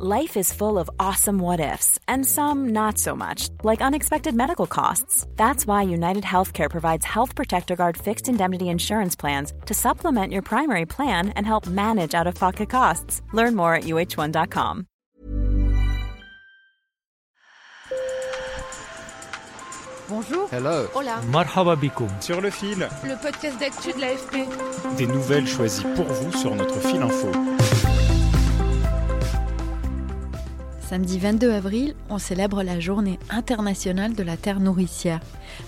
Life is full of awesome what ifs, and some not so much, like unexpected medical costs. That's why United Healthcare provides Health Protector Guard fixed indemnity insurance plans to supplement your primary plan and help manage out of pocket costs. Learn more at uh1.com. Bonjour. Hello. Hola. Marhaba bikoum. Sur le fil. Le podcast d'actu de l'AFP. Des nouvelles choisies pour vous sur notre fil info. Samedi 22 avril, on célèbre la journée internationale de la terre nourricière.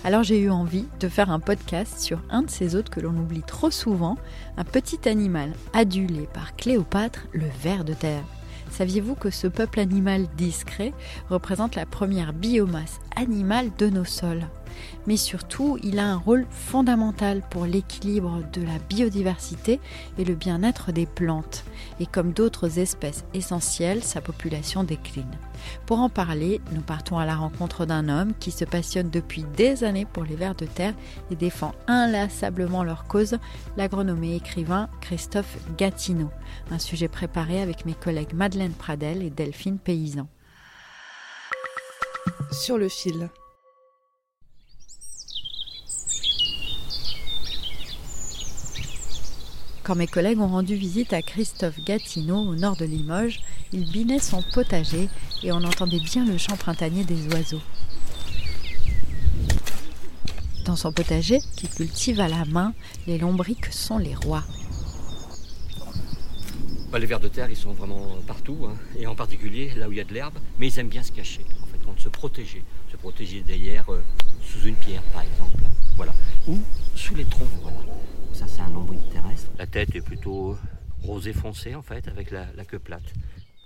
Alors j'ai eu envie de faire un podcast sur un de ces hôtes que l'on oublie trop souvent, un petit animal adulé par Cléopâtre, le ver de terre. Saviez-vous que ce peuple animal discret représente la première biomasse animale de nos sols? Mais surtout il a un rôle fondamental pour l'équilibre de la biodiversité et le bien-être des plantes. Et comme d'autres espèces essentielles, sa population décline. Pour en parler, nous partons à la rencontre d'un homme qui se passionne depuis des années pour les vers de terre et défend inlassablement leur cause, l'agronome et écrivain Christophe Gatineau. Un sujet préparé avec mes collègues Madeleine Pradel et Delphine Paysan. Sur le fil. Quand mes collègues ont rendu visite à Christophe Gatineau au nord de Limoges, il binait son potager et on entendait bien le chant printanier des oiseaux. Dans son potager, qu'il cultive à la main, les lombriques sont les rois. Bah, les vers de terre, ils sont vraiment partout, hein, et en particulier là où il y a de l'herbe, mais ils aiment bien se cacher, en fait, se protéger, se protéger derrière, euh, sous une pierre par exemple, voilà, ou sous les troncs, voilà. Ça, c'est un lombric terrestre. La tête est plutôt rosé foncé, en fait, avec la, queue plate.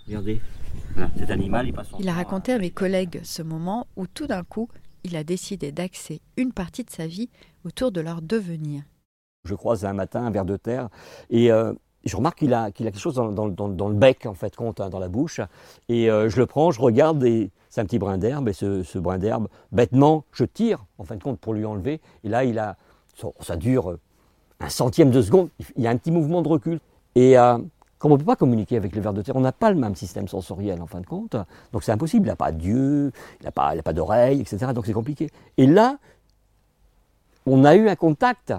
Regardez, cet animal, il passe Il a raconté à mes collègues ce moment où tout d'un coup, il a décidé d'axer une partie de sa vie autour de leur devenir. Je croise un matin un ver de terre et euh, je remarque qu'il a, qu'il a quelque chose dans, dans, le bec, en fait, compte, hein, dans la bouche. Et euh, je le prends, je regarde et c'est un petit brin d'herbe. Et ce, ce, brin d'herbe, bêtement, je tire, en fin de compte, pour lui enlever. Et là, il a, ça dure un centième de seconde, il y a un petit mouvement de recul. Et euh, comme on ne peut pas communiquer avec les vers de terre, on n'a pas le même système sensoriel en fin de compte. Donc c'est impossible, il n'a pas d'yeux, il n'a pas, pas d'oreilles, etc. Donc c'est compliqué. Et là, on a eu un contact.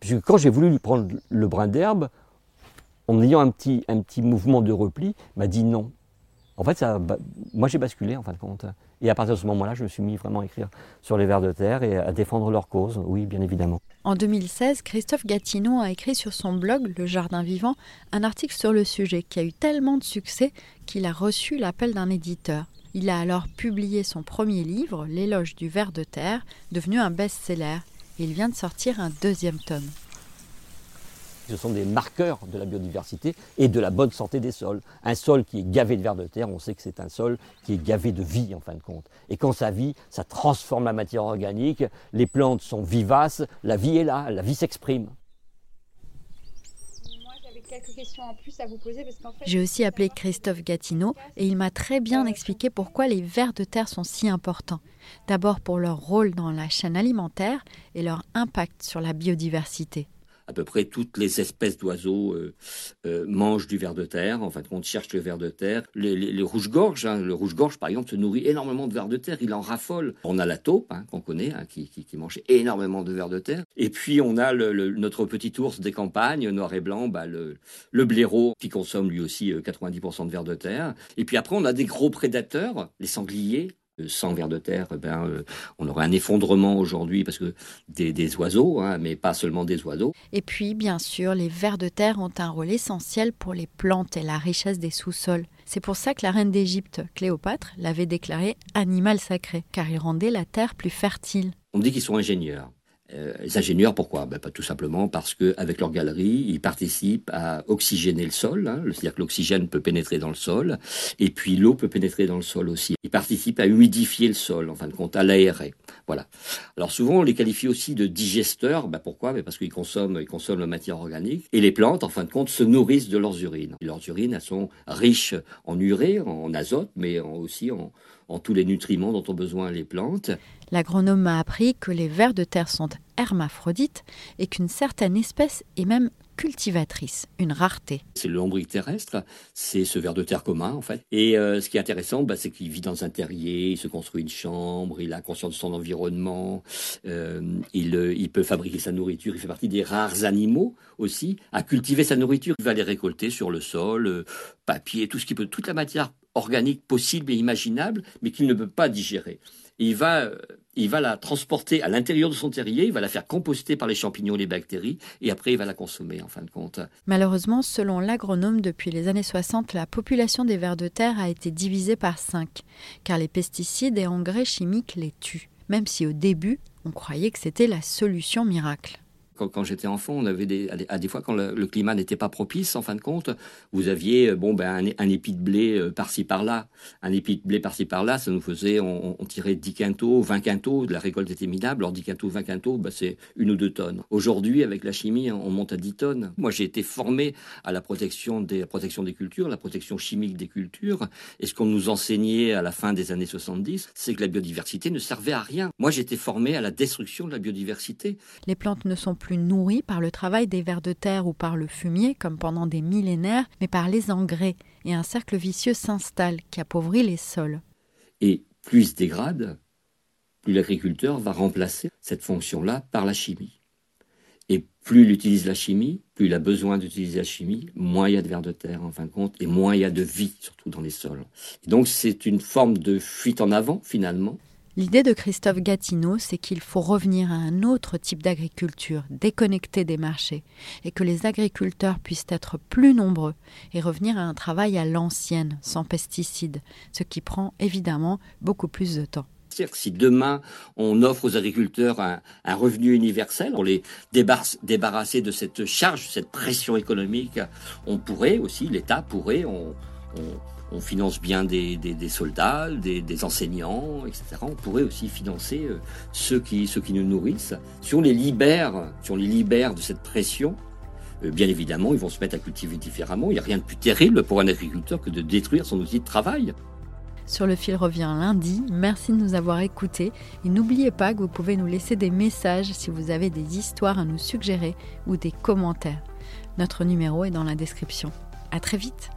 Puisque quand j'ai voulu lui prendre le brin d'herbe, en ayant un petit, un petit mouvement de repli, m'a dit non. En fait, ça, moi j'ai basculé en fin de compte. Et à partir de ce moment-là, je me suis mis vraiment à écrire sur les vers de terre et à défendre leur cause, oui, bien évidemment. En 2016, Christophe Gatineau a écrit sur son blog Le Jardin Vivant un article sur le sujet qui a eu tellement de succès qu'il a reçu l'appel d'un éditeur. Il a alors publié son premier livre, L'éloge du ver de terre, devenu un best-seller. Il vient de sortir un deuxième tome. Ce sont des marqueurs de la biodiversité et de la bonne santé des sols. Un sol qui est gavé de vers de terre, on sait que c'est un sol qui est gavé de vie en fin de compte. Et quand ça vit, ça transforme la matière organique, les plantes sont vivaces, la vie est là, la vie s'exprime. J'ai aussi appelé Christophe Gatineau et il m'a très bien expliqué pourquoi les vers de terre sont si importants. D'abord pour leur rôle dans la chaîne alimentaire et leur impact sur la biodiversité à peu près toutes les espèces d'oiseaux euh, euh, mangent du ver de terre. En fin de compte, cherchent le ver de terre. Les, rouges-gorges, hein, le rouge-gorge par exemple, se nourrit énormément de ver de terre. Il en raffole. On a la taupe hein, qu'on connaît, hein, qui, mange énormément de ver de terre. Et puis on a le, notre petit ours des campagnes, noir et blanc, bah, le, le blaireau, qui consomme lui aussi 90% euh, de ver de terre. Et puis après, on a des gros prédateurs, les sangliers, sans vers de terre, eh ben, euh, on aurait un effondrement aujourd'hui parce que des, oiseaux, hein, mais pas seulement des oiseaux. Et puis, bien sûr, les vers de terre ont un rôle essentiel pour les plantes et la richesse des sous-sols. C'est pour ça que la reine d'Égypte, Cléopâtre, l'avait déclaré animal sacré, car il rendait la terre plus fertile. On dit qu'ils sont ingénieurs. Euh, les ingénieurs, pourquoi? Ben, pas Tout simplement parce qu'avec leur galerie, ils participent à oxygéner le sol, hein, c'est-à-dire que l'oxygène peut pénétrer dans le sol, et puis l'eau peut pénétrer dans le sol aussi. Ils participent à humidifier le sol, en fin de compte, à l'aérer. Voilà. Alors souvent, on les qualifie aussi de digesteurs. Ben, pourquoi? Ben, Parce qu'ils consomment, ils consomment la matière organique. Et les plantes, en fin de compte, se nourrissent de leurs urines. leurs urines, elles sont riches en urée, en azote, mais aussi en, en tous les nutriments dont ont besoin les plantes. L'agronome m'a appris que les vers de terre sont hermaphrodites et qu'une certaine espèce est même cultivatrice, une rareté. C'est le lombric terrestre, c'est ce ver de terre commun en fait. Et euh, ce qui est intéressant, bah, c'est qu'il vit dans un terrier, il se construit une chambre, il a conscience de son environnement, euh, il, euh, il peut fabriquer sa nourriture, il fait partie des rares animaux aussi à cultiver sa nourriture. Il va les récolter sur le sol, papier, tout ce qui peut, toute la matière organique possible et imaginable, mais qu'il ne peut pas digérer. il va il va la transporter à l'intérieur de son terrier, il va la faire composter par les champignons et les bactéries, et après il va la consommer en fin de compte. Malheureusement, selon l'agronome, depuis les années 60, la population des vers de terre a été divisée par 5, car les pesticides et engrais chimiques les tuent, même si au début, on croyait que c'était la solution miracle quand, j'étais enfant, on avait des, à des, fois quand le, climat n'était pas propice, en fin de compte, vous aviez bon ben un, épi de blé euh, par-ci par-là, un épi de blé par-ci par-là, ça nous faisait, on, tirait 10 quintaux, 20 quintaux, la récolte était minable, alors 10 quintaux, 20 quintaux, ben, c'est une ou deux tonnes. Aujourd'hui, avec la chimie, on monte à 10 tonnes. Moi, j'ai été formé à la protection des, la protection des cultures, la protection chimique des cultures, et ce qu'on nous enseignait à la fin des années 70, c'est que la biodiversité ne servait à rien. Moi, j'étais formé à la destruction de la biodiversité. Les plantes ne sont plus plus nourris par le travail des vers de terre ou par le fumier, comme pendant des millénaires, mais par les engrais, et un cercle vicieux s'installe qui appauvrit les sols. Et plus il se dégrade, plus l'agriculteur va remplacer cette fonction-là par la chimie. Et plus il utilise la chimie, plus il a besoin d'utiliser la chimie, moins il y a de vers de terre en fin de compte, et moins il y a de vie, surtout dans les sols. Et donc c'est une forme de fuite en avant finalement, L'idée de Christophe Gatineau, c'est qu'il faut revenir à un autre type d'agriculture, déconnectée des marchés, et que les agriculteurs puissent être plus nombreux et revenir à un travail à l'ancienne, sans pesticides, ce qui prend évidemment beaucoup plus de temps. Si demain on offre aux agriculteurs un, revenu universel, on les débarrasser de cette charge, cette pression économique, on pourrait aussi, l'État pourrait, finance bien des, soldats, des, enseignants, etc. On pourrait aussi financer euh, ceux, qui, ceux qui nous nourrissent. Si on les libère, si on les libère de cette pression, euh, bien évidemment, ils vont se mettre à cultiver différemment. Il n'y a rien de plus terrible pour un agriculteur que de détruire son outil de travail. Sur le fil revient lundi. Merci de nous avoir écoutés et n'oubliez pas que vous pouvez nous laisser des messages si vous avez des histoires à nous suggérer ou des commentaires. Notre numéro est dans la description. À très vite.